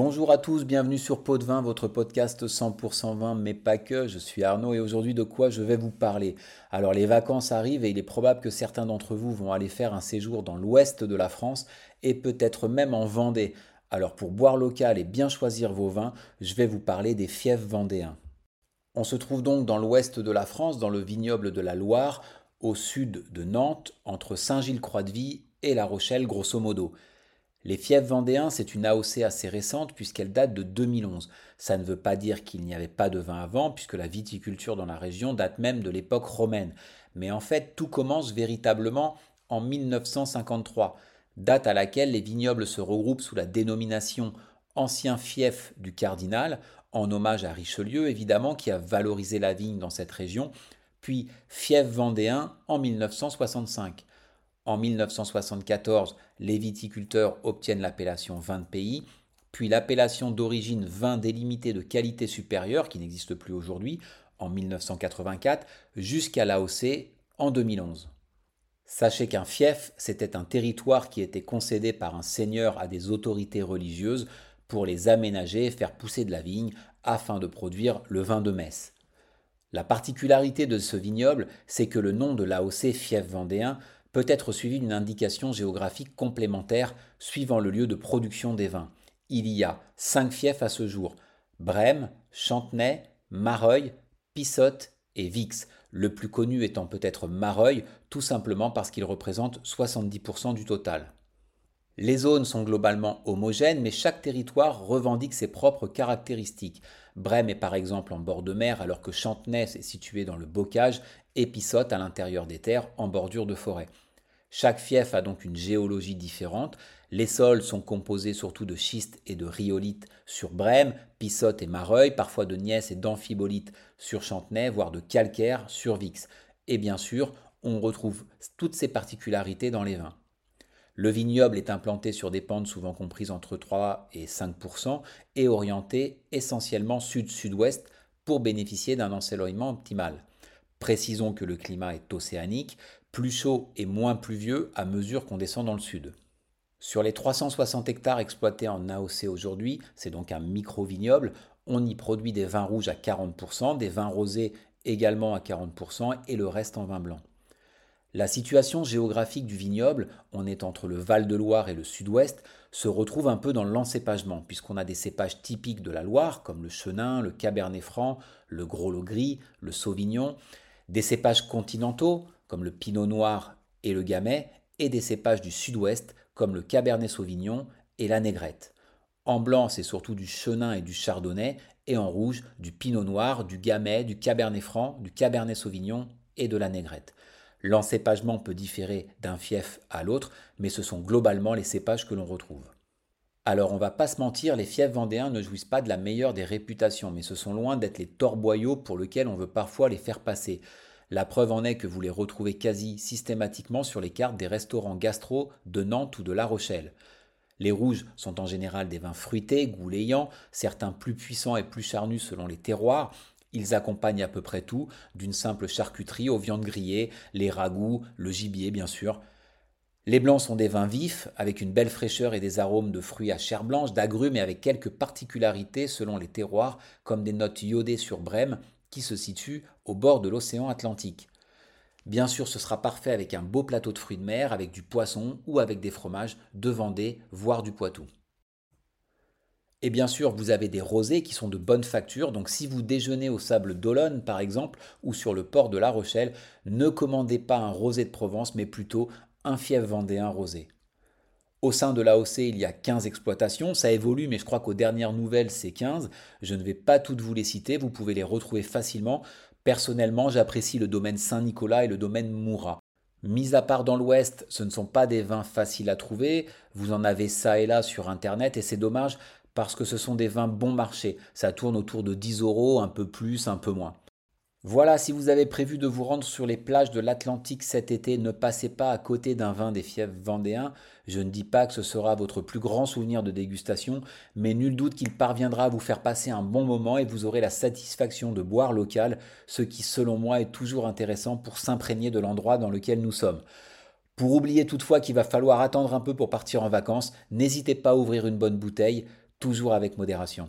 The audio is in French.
à tous, bienvenue sur Pot de Vin, votre podcast 100% vin, mais pas que. Je suis Arnaud et aujourd'hui de quoi je vais vous parler Alors les vacances arrivent et il est probable que certains d'entre vous vont aller faire un séjour dans l'ouest de la France et peut-être même en Vendée. Alors pour boire local et bien choisir vos vins, je vais vous parler des fiefs vendéens. On se trouve donc dans l'ouest de la France, dans le vignoble de la Loire, au sud de Nantes, entre Saint-Gilles-Croix-de-Vie et La Rochelle grosso modo. Les fiefs vendéens, c'est une AOC assez récente puisqu'elle date de 2011. Ça ne veut pas dire qu'il n'y avait pas de vin avant, puisque la viticulture dans la région date même de l'époque romaine. Mais en fait, tout commence véritablement en 1953, date à laquelle les vignobles se regroupent sous la dénomination Ancien fief du cardinal, en hommage à Richelieu évidemment, qui a valorisé la vigne dans cette région, puis fief vendéen en 1965. En 1974, les viticulteurs obtiennent l'appellation vin de pays, puis l'appellation d'origine vin délimité de qualité supérieure, qui n'existe plus aujourd'hui, en 1984, jusqu'à l'AOC en 2011. Sachez qu'un fief, c'était un territoire qui était concédé par un seigneur à des autorités religieuses pour les aménager et faire pousser de la vigne afin de produire le vin de messe. La particularité de ce vignoble, c'est que le nom de l'AOC fief vendéen peut être suivi d'une indication géographique complémentaire suivant le lieu de production des vins. Il y a cinq fiefs à ce jour Brême, Chantenay, Mareuil, Pissotte et Vix, le plus connu étant peut-être Mareuil, tout simplement parce qu'il représente 70% du total. Les zones sont globalement homogènes, mais chaque territoire revendique ses propres caractéristiques. Brême est par exemple en bord de mer, alors que Chantenay est situé dans le bocage, et Pissotte à l'intérieur des terres, en bordure de forêt. Chaque fief a donc une géologie différente. Les sols sont composés surtout de schiste et de rhyolite sur Brême, Pissotte et Mareuil, parfois de gneiss et d'amphibolite sur Chantenay, voire de calcaire sur Vix. Et bien sûr, on retrouve toutes ces particularités dans les vins. Le vignoble est implanté sur des pentes souvent comprises entre 3 et 5% et orienté essentiellement sud-sud-ouest pour bénéficier d'un ensoleillement optimal. Précisons que le climat est océanique, plus chaud et moins pluvieux à mesure qu'on descend dans le sud. Sur les 360 hectares exploités en AOC aujourd'hui, c'est donc un micro-vignoble, on y produit des vins rouges à 40%, des vins rosés également à 40% et le reste en vin blanc. La situation géographique du vignoble, on est entre le Val-de-Loire et le sud-ouest, se retrouve un peu dans l'encépagement, puisqu'on a des cépages typiques de la Loire, comme le Chenin, le Cabernet Franc, le Gros-Lot Gris, le Sauvignon, des cépages continentaux, comme le Pinot Noir et le Gamay, et des cépages du sud-ouest, comme le Cabernet Sauvignon et la Négrette. En blanc, c'est surtout du Chenin et du Chardonnay, et en rouge, du Pinot Noir, du Gamay, du Cabernet Franc, du Cabernet Sauvignon et de la Négrette. L'encépagement peut différer d'un fief à l'autre, mais ce sont globalement les cépages que l'on retrouve. Alors on va pas se mentir, les fiefs vendéens ne jouissent pas de la meilleure des réputations, mais ce sont loin d'être les torboyaux pour lesquels on veut parfois les faire passer. La preuve en est que vous les retrouvez quasi systématiquement sur les cartes des restaurants gastro de Nantes ou de La Rochelle. Les rouges sont en général des vins fruités, goulayants, certains plus puissants et plus charnus selon les terroirs, ils accompagnent à peu près tout, d'une simple charcuterie aux viandes grillées, les ragoûts, le gibier bien sûr. Les blancs sont des vins vifs, avec une belle fraîcheur et des arômes de fruits à chair blanche, d'agrumes et avec quelques particularités selon les terroirs, comme des notes iodées sur Brême, qui se situe au bord de l'océan Atlantique. Bien sûr, ce sera parfait avec un beau plateau de fruits de mer, avec du poisson ou avec des fromages de Vendée, voire du Poitou. Et bien sûr, vous avez des rosés qui sont de bonne facture. Donc si vous déjeunez au sable d'Olonne, par exemple, ou sur le port de La Rochelle, ne commandez pas un rosé de Provence, mais plutôt un fief vendéen rosé. Au sein de l'AOC, il y a 15 exploitations. Ça évolue, mais je crois qu'aux dernières nouvelles, c'est 15. Je ne vais pas toutes vous les citer. Vous pouvez les retrouver facilement. Personnellement, j'apprécie le domaine Saint-Nicolas et le domaine Moura. Mis à part dans l'Ouest, ce ne sont pas des vins faciles à trouver. Vous en avez ça et là sur Internet et c'est dommage parce que ce sont des vins bon marché. Ça tourne autour de 10 euros, un peu plus, un peu moins. Voilà, si vous avez prévu de vous rendre sur les plages de l'Atlantique cet été, ne passez pas à côté d'un vin des fiefs vendéens. Je ne dis pas que ce sera votre plus grand souvenir de dégustation, mais nul doute qu'il parviendra à vous faire passer un bon moment et vous aurez la satisfaction de boire local, ce qui selon moi est toujours intéressant pour s'imprégner de l'endroit dans lequel nous sommes. Pour oublier toutefois qu'il va falloir attendre un peu pour partir en vacances, n'hésitez pas à ouvrir une bonne bouteille. toujours avec modération.